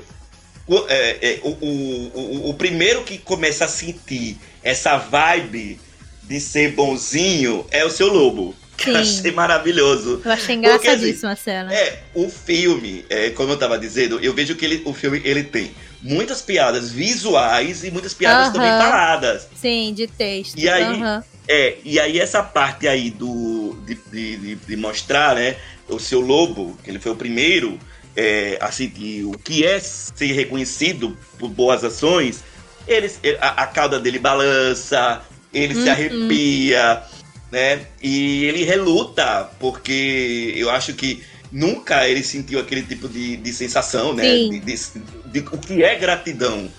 é, é, o, o, o, primeiro que começa a sentir essa vibe de ser bonzinho é o seu lobo. Que eu achei maravilhoso. Eu achei engraçadíssima Porque, assim, a cena. É, o filme, é, como eu tava dizendo, eu vejo que ele, o filme ele tem muitas piadas visuais e muitas piadas uh -huh. também faladas. Sim, de texto. E aí, uh -huh. é, e aí essa parte aí do de, de, de, mostrar, né, o seu lobo, que ele foi o primeiro é, assim, o que é ser reconhecido por boas ações, ele, a, a cauda dele balança, ele uhum. se arrepia, né? E ele reluta, porque eu acho que nunca ele sentiu aquele tipo de, de sensação, né? De, de, de, o que é gratidão.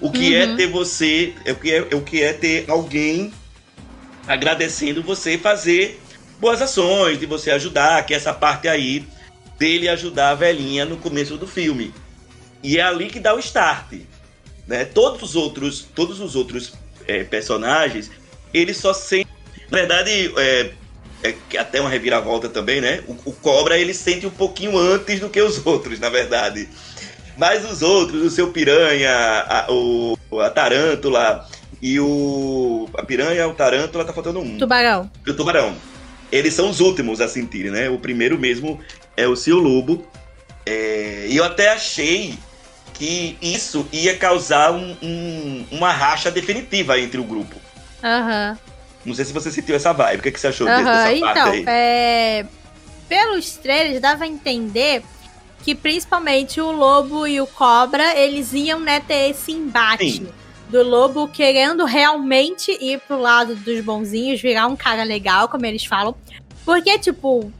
O que é uhum. é ter você, é o que é, é, o que é ter alguém agradecendo você fazer boas ações, de você ajudar, que essa parte aí dele ajudar a velhinha no começo do filme. E é ali que dá o start. Né? Todos os outros, todos os outros é, personagens, eles só sentem. Na verdade, é, é até uma reviravolta também, né? O, o, Cobra ele sente um pouquinho antes do que os outros, na verdade. Mas os outros, o seu piranha, a, o, a tarântula e o. A piranha, o tarântula, tá faltando um. Tubarão. O tubarão. Eles são os últimos a sentirem, né? O primeiro mesmo é o Seu Lobo. É, e eu até achei que isso ia causar um, um, uma racha definitiva entre o grupo. Aham. Uhum. Não sei se você sentiu essa vibe. O que, é que você achou uhum. dessa então, parte aí? É... Pelos trailers, dava a entender que principalmente o lobo e o cobra, eles iam né, ter esse embate. Sim. Do lobo querendo realmente ir pro lado dos bonzinhos, virar um cara legal, como eles falam. Porque, tipo,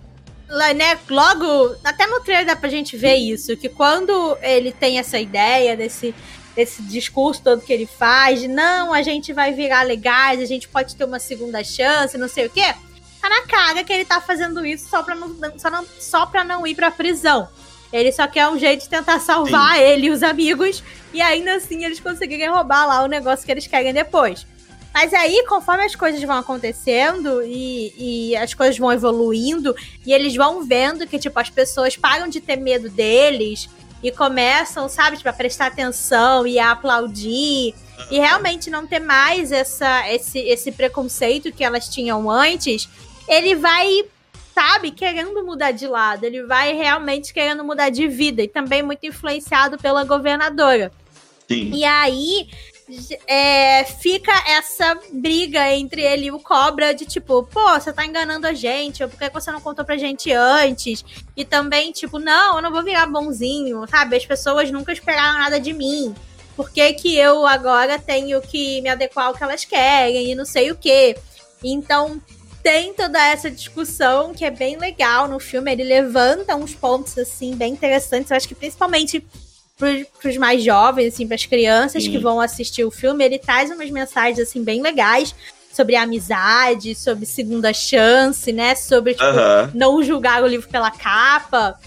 né, logo, até no trailer dá pra gente ver isso, que quando ele tem essa ideia desse esse discurso todo que ele faz, de não, a gente vai virar legais, a gente pode ter uma segunda chance, não sei o quê. Tá na cara que ele tá fazendo isso só pra não, só não, só pra não ir pra prisão. Ele só quer um jeito de tentar salvar Sim. ele e os amigos, e ainda assim eles conseguirem roubar lá o negócio que eles querem depois. Mas aí, conforme as coisas vão acontecendo e, e, as coisas vão evoluindo, e eles vão vendo que, tipo, as pessoas param de ter medo deles e começam, sabe, tipo, a prestar atenção e a aplaudir. E realmente não ter mais essa, esse, esse preconceito que elas tinham antes, ele vai, sabe, querendo mudar de lado. Ele vai realmente querendo mudar de vida. E também muito influenciado pela governadora. Sim. E aí, é, fica essa briga entre ele e o Cobra de tipo, pô, você tá enganando a gente, ou por que você não contou pra gente antes? E também, tipo, não, eu não vou virar bonzinho, sabe? As pessoas nunca esperaram nada de mim. Por que, que eu agora tenho que me adequar ao que elas querem e não sei o que? Então, tem toda essa discussão que é bem legal no filme. Ele levanta uns pontos, assim, bem interessantes. Eu acho que principalmente para os mais jovens, assim, para as crianças Sim. que vão assistir o filme, ele traz umas mensagens assim bem legais sobre amizade, sobre segunda chance, né? Sobre tipo, uh -huh. não julgar o livro pela capa.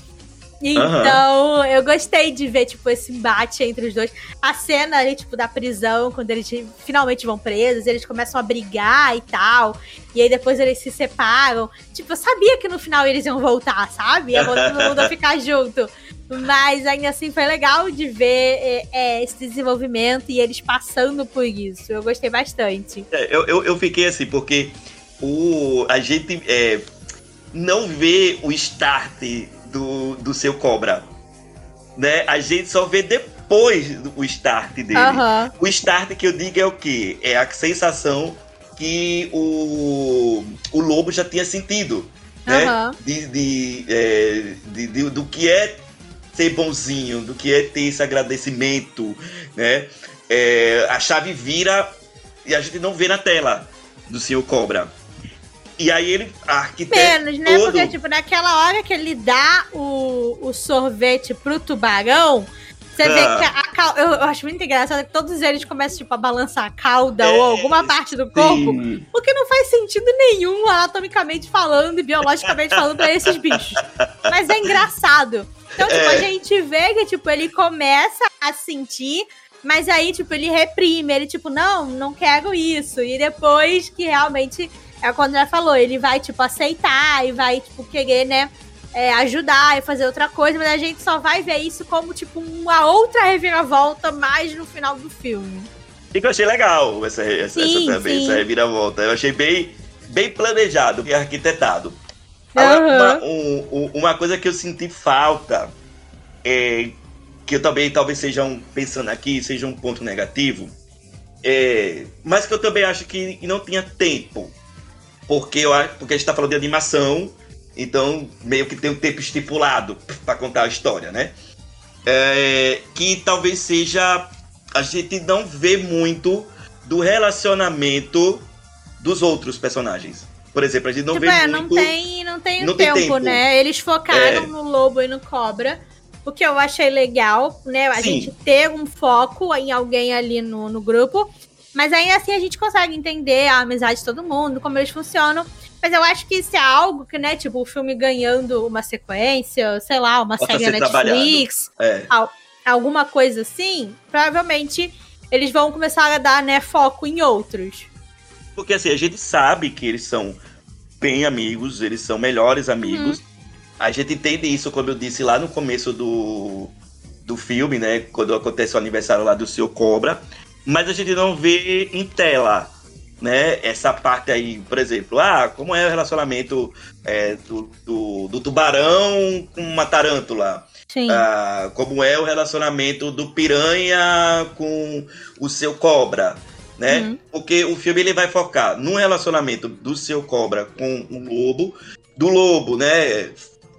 Então, uh -huh. eu gostei de ver, tipo, esse embate entre os dois. A cena ali, tipo, da prisão, quando eles finalmente vão presos, eles começam a brigar e tal. E aí depois eles se separam. Tipo, eu sabia que no final eles iam voltar, sabe? Ia todo mundo *laughs* ficar junto. Mas ainda assim foi legal de ver é, é, esse desenvolvimento e eles passando por isso. Eu gostei bastante. É, eu, eu, eu, fiquei assim, porque o, a gente é, não vê o start do, do seu cobra. Né? A gente só vê depois o start dele. Uhum. O start que eu digo é o quê? É a sensação que o, o lobo já tinha sentido. Né? Uhum. De, de, é, de, de, do que é ser bonzinho, do que é ter esse agradecimento, né? É, a chave vira e a gente não vê na tela do Senhor Cobra. E aí ele, arquiteto Menos, né? Todo... Porque, tipo, naquela hora que ele dá o, o sorvete pro tubarão, você ah. vê que a, a, eu, eu, acho muito engraçado que todos eles começam, tipo, a balançar a cauda é, ou alguma parte do corpo. Sim. O que não faz sentido nenhum, anatomicamente falando e biologicamente falando, pra esses bichos. Mas é engraçado. Então, tipo, é. a gente vê que, tipo, ele começa a sentir, mas aí, tipo, ele reprime. Ele, tipo, não, não quero isso. E depois que realmente, é quando ela falou, ele vai, tipo, aceitar e vai, tipo, querer, né, é, ajudar e fazer outra coisa, mas a gente só vai ver isso como, tipo, uma outra reviravolta mais no final do filme. E que eu achei legal essa, essa, sim, essa também, sim. essa reviravolta. Eu achei bem, bem planejado e arquitetado. Uhum. uma, um, uma coisa que eu senti falta, é, que eu também talvez seja um, pensando aqui, seja um ponto negativo, é, mas que eu também acho que não tinha tempo. Porque, eu, porque a gente está falando de animação, então meio que tem um tempo estipulado para contar a história, né? É, que talvez seja. A gente não vê muito do relacionamento dos outros personagens. Por exemplo, a gente não tipo, vê é, muito... não tem, não tem não tempo, tem tempo, né? Eles focaram é. no lobo e no cobra. O que eu achei legal, né? A Sim. gente ter um foco em alguém ali no, no grupo. Mas ainda assim a gente consegue entender a amizade de todo mundo, como eles funcionam. Mas eu acho que isso é algo que, né, tipo, o filme ganhando uma sequência, sei lá, uma Possa série Netflix, é. alguma coisa assim, provavelmente eles vão começar a dar, né, foco em outros. Porque assim, a gente sabe que eles são bem amigos, eles são melhores amigos. Uhum. A gente entende isso, como eu disse lá no começo do, do filme, né? Quando acontece o aniversário lá do seu Cobra. Mas a gente não vê em tela, né? Essa parte aí, por exemplo, ah, como é o relacionamento é, do, do, do, tubarão com uma tarântula? Sim. Ah, como é o relacionamento do piranha com o seu cobra? Né? Uhum. Porque o filme ele vai focar no relacionamento do seu cobra com o lobo, do lobo, né?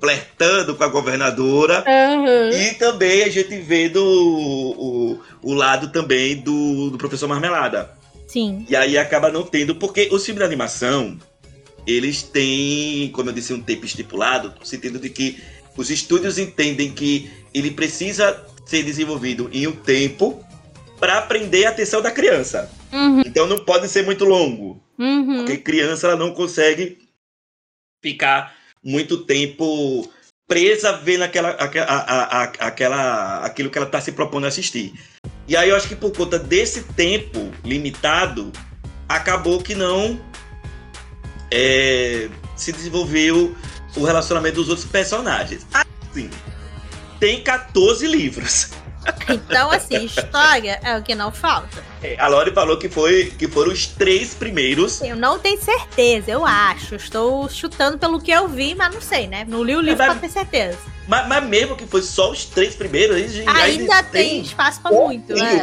Flertando com a governadora. Uhum. E também a gente vê do, o, o lado também do, do professor Marmelada. Sim. E aí acaba não tendo, porque os filmes de animação, eles têm, como eu disse, um tempo estipulado, no sentido de que os estúdios entendem que ele precisa ser desenvolvido em um tempo para prender a atenção da criança. Uhum, Então não pode ser muito longo, uhum. porque criança ela não consegue ficar muito tempo presa vendo aquela, aque- a- a- a- aquela, aquilo que ela está se propondo a assistir. E aí eu acho que por conta desse tempo limitado, acabou que não é, se desenvolveu o relacionamento dos outros personagens. Assim, tem 14 livros. Então, assim, história é o que não falta. É, A Lori falou que, foi, que foram os três primeiros. Eu não tenho certeza, eu acho. Estou chutando pelo que eu vi, mas não sei, né? Não li o livro É, pra mas- ter certeza. Mas, mas mesmo que foi só os três primeiros, aí Ainda tem espaço pra muito, né?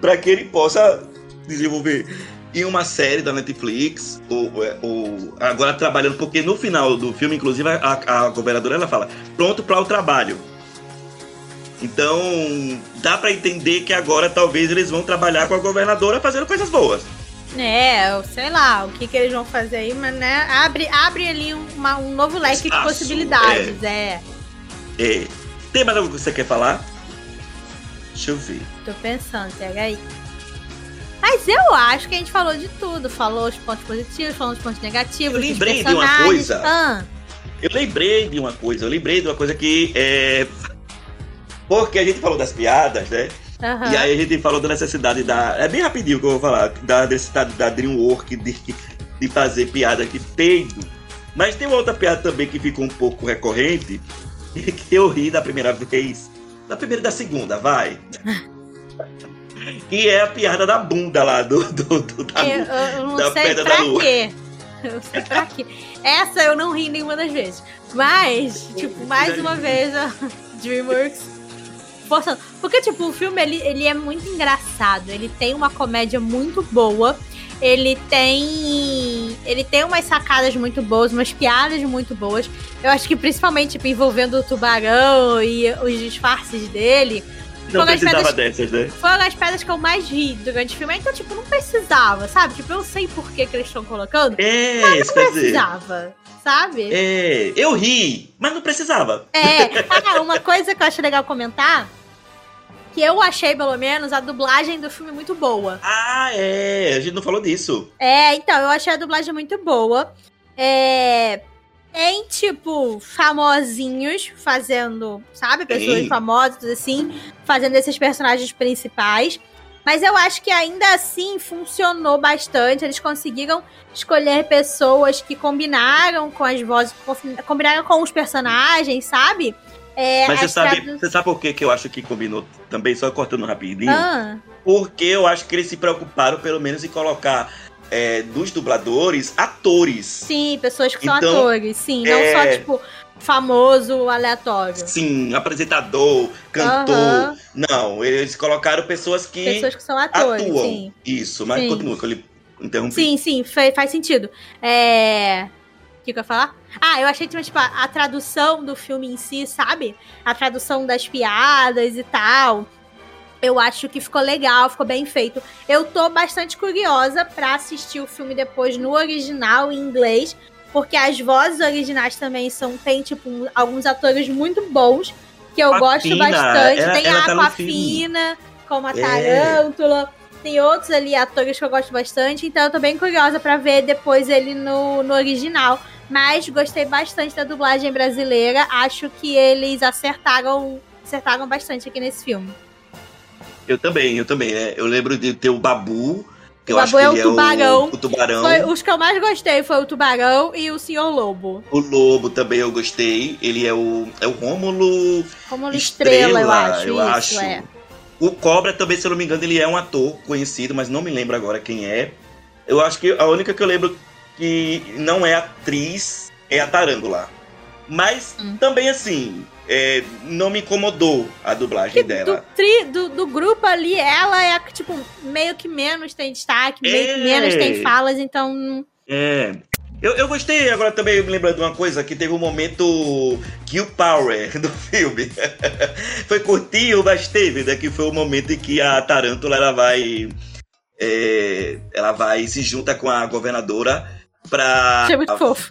para que ele possa desenvolver em uma série da Netflix ou, ou agora trabalhando porque no final do filme inclusive a, a governadora ela fala pronto para o trabalho então dá para entender que agora talvez eles vão trabalhar com a governadora fazendo coisas boas É, eu sei lá, o que, que eles vão fazer aí, mas né, abre, abre ali uma- um novo leque de Espaço, possibilidades, é. é. tem mais algo que você quer falar deixa eu ver Tô pensando, pega aí. Mas eu acho que a gente falou de tudo. Falou os pontos positivos, falou os pontos negativos. Eu lembrei de uma coisa. Ah, Eu lembrei de uma coisa, eu lembrei de uma coisa que é. Porque a gente falou das piadas, né? aham. E aí a gente falou da necessidade da. É bem rapidinho que eu vou falar, da necessidade da Dreamwork de, de fazer piada que peido. Mas tem uma outra piada também que ficou um pouco recorrente, *laughs* que eu ri da primeira vez. Da primeira e da segunda, vai. que é a piada da bunda lá, do, do, do- da eu- eu não da sei Pedra pra da Lua. quê. Eu sei pra quê. Essa eu não ri nenhuma das vezes. Mas, tipo, mais uma vez a DreamWorks forçando. Porque, tipo, o filme ele, ele é muito engraçado. Ele tem uma comédia muito boa. Ele tem. Ele tem umas sacadas muito boas, umas piadas muito boas. Eu acho que principalmente, tipo, envolvendo o tubarão e os disfarces dele. Não das precisava Pedras- dessas, né? Foram as pedras que eu mais ri durante o filme. Então, tipo, não precisava, sabe? Tipo, eu sei por que, que eles estão colocando. É, quer dizer. Precisava, sabe? É, eu ri, mas não precisava. É. Ah, uma coisa que eu acho legal comentar. Que eu achei, pelo menos, a dublagem do filme muito boa. Ah, é, a gente não falou disso. É, então, eu achei a dublagem muito boa. É. Em, tipo, famosinhos fazendo, sabe? Pessoas Sim. famosas, assim, fazendo esses personagens principais. Mas eu acho que ainda assim funcionou bastante. Eles conseguiram escolher pessoas que combinaram com as vozes, combinaram com os personagens, sabe? É, Mas você sabe, tradu- você sabe por que, que eu acho que combinou também, só cortando rapidinho? Ah, Porque eu acho que eles se preocuparam, pelo menos, em colocar é, dos dubladores atores. sim, pessoas que são Então, atores, sim. Não é- só, tipo, famoso, aleatório. Sim, apresentador, cantor. Aham. Não, eles colocaram pessoas que Pessoas que são atores, atuam. sim. Isso, mas Sim. continua, que eu lhe interrompi. Sim, sim, faz sentido. É. O que, que eu ia falar? Ah, eu achei, tipo, a, a tradução do filme em si, sabe? A tradução das piadas e tal. Eu acho que ficou legal, ficou bem feito. Eu tô bastante curiosa pra assistir o filme depois no original, em inglês. Porque as vozes originais também são. Tem, tipo, um- alguns atores muito bons. Que eu gosto bastante. ela- tem ela a tá no Aquafina, como a É. Tarântula. Tem outros ali atores que eu gosto bastante, então eu tô bem curiosa pra ver depois ele no, no original. Mas gostei bastante da dublagem brasileira. Acho que eles acertaram, acertaram bastante aqui nesse filme. Eu também, eu também. é. Eu lembro de ter o Babu, eu Babu que é o tubarão. é o, o tubarão. Foi- os que eu mais gostei foi o Tubarão e o Senhor Lobo. O Lobo também eu gostei. Ele é o, é o Rômulo Como estrela, eu acho. eu isso, acho. é. O Cobra também, se eu não me engano, ele é um ator conhecido, mas não me lembro agora quem é. Eu acho que a única que eu lembro que não é atriz é a Tarântula. Mas Hum. também assim, é, não me incomodou a dublagem Do, dela. tri- do, do grupo ali, ela é a que, tipo, meio que menos tem destaque, meio que É. menos tem falas, então. É. Eu, eu gostei, agora também me lembrando de uma coisa, que teve um momento que o Power do *laughs* filme foi curtinho, mas teve, né? Que foi o momento em que a Tarântula ela vai. é, ela vai se junta com a governadora pra. Achei muito fofo.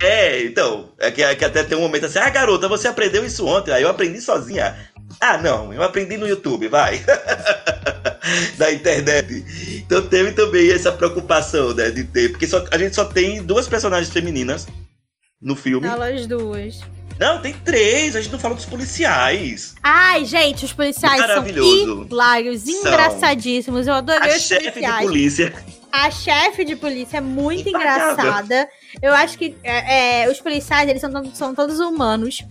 É, então, é que, é que até tem um momento assim, ah, garota, você aprendeu isso ontem, aí eu aprendi sozinha. Ah, não, eu aprendi no YouTube, vai. *laughs* da internet. Então teve também essa preocupação, né, de ter, porque só, a gente só tem duas personagens femininas no filme. Elas duas. Não, tem três, a gente não fala dos policiais. Ai, gente, os policiais são hilários, engraçadíssimos. Eu adorei A os chefe de policiais. polícia. A chefe de polícia é muito Impagável. engraçada. Eu acho que é, é, os policiais, eles são, são todos humanos.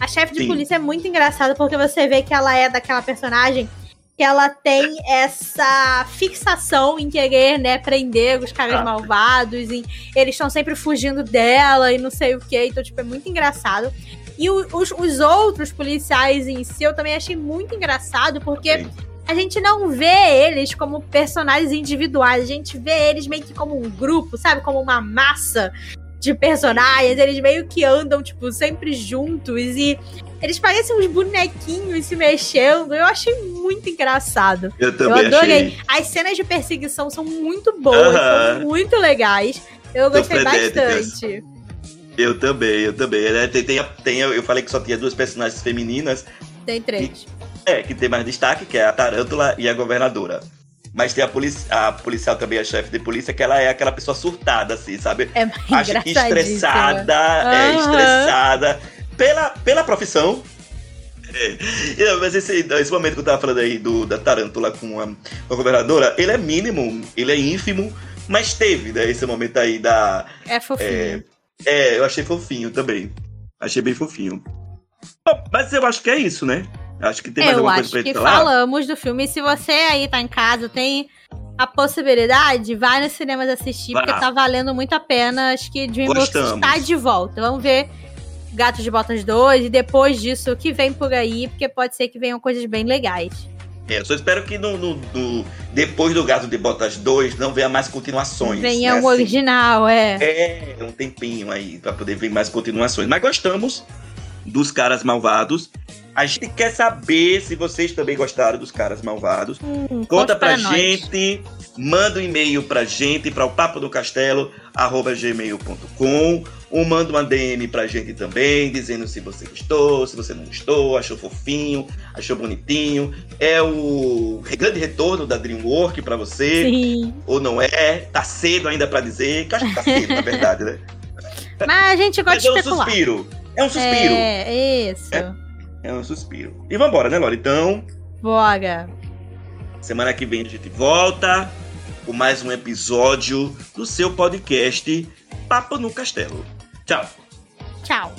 A chefe de Sim. polícia é muito engraçada porque você vê que ela é daquela personagem que ela tem essa fixação em querer, né, prender os caras Ah. malvados e eles estão sempre fugindo dela e não sei o que. Então, tipo, é muito engraçado. E o- os, os outros policiais em si, eu também achei muito engraçado porque Sim. a gente não vê eles como personagens individuais, a gente vê eles meio que como um grupo, sabe? Como uma massa de personagens. Eles meio que andam, tipo, sempre juntos e eles parecem uns bonequinhos se mexendo. Eu achei muito engraçado. Eu Eu também adorei. achei. As cenas de perseguição são muito boas, Aham. são muito legais. Eu gostei bastante. Eu também, eu também. Né? Tem, tem, tem eu falei que só tinha duas personagens femininas, Tem três. é, que tem mais destaque, que é a Tarântula e a governadora. Mas tem a, polici a policial também, a chefe de polícia, que ela é aquela pessoa surtada, assim, sabe? É Acho que estressada, é, Aham. estressada pela, pela profissão. *laughs* É, é, mas esse, esse momento que eu tava falando aí do, da Tarântula com a, com a governadora, ele é mínimo, ele é ínfimo, mas teve, né, esse momento aí da, É fofinho. É, eu achei fofinho também. Achei bem fofinho. Bom, mas eu acho que é isso, né? Acho que tem mais eu alguma acho coisa pra que falar. falamos do filme. Se você aí tá em casa, tem a possibilidade, vai nos cinemas assistir, Vá. porque tá valendo muito a pena. Acho que DreamWorks está de volta. Vamos ver Gatos de Botas 2 e depois disso o que vem por aí, porque pode ser que venham coisas bem legais. É, eu só espero que no, no- no- depois do Gato de Botas 2 não venha mais continuações. Venha né, o assim. original, é. É, um tempinho aí pra poder ver mais continuações. Mas gostamos dos Caras Malvados. A gente quer saber se vocês também gostaram dos Caras Malvados. Hum, Conta pra nós. gente, manda um e-mail pra gente, para o papo do castelo, arroba gmail.com, ou manda uma DM pra gente também, dizendo se você gostou, se você não gostou, achou fofinho, achou bonitinho. É o grande retorno da DreamWorks pra você, Sim. ou não é? Tá cedo ainda pra dizer, que eu acho que tá cedo, na verdade, né? *laughs* Mas a gente gosta Mas de é um especular. suspiro. É um suspiro. É, isso. É. É um suspiro. E vambora, né, Laura? Então, Bora. Semana que vem a gente volta com mais um episódio do seu podcast Papo no Castelo. Tchau. Tchau.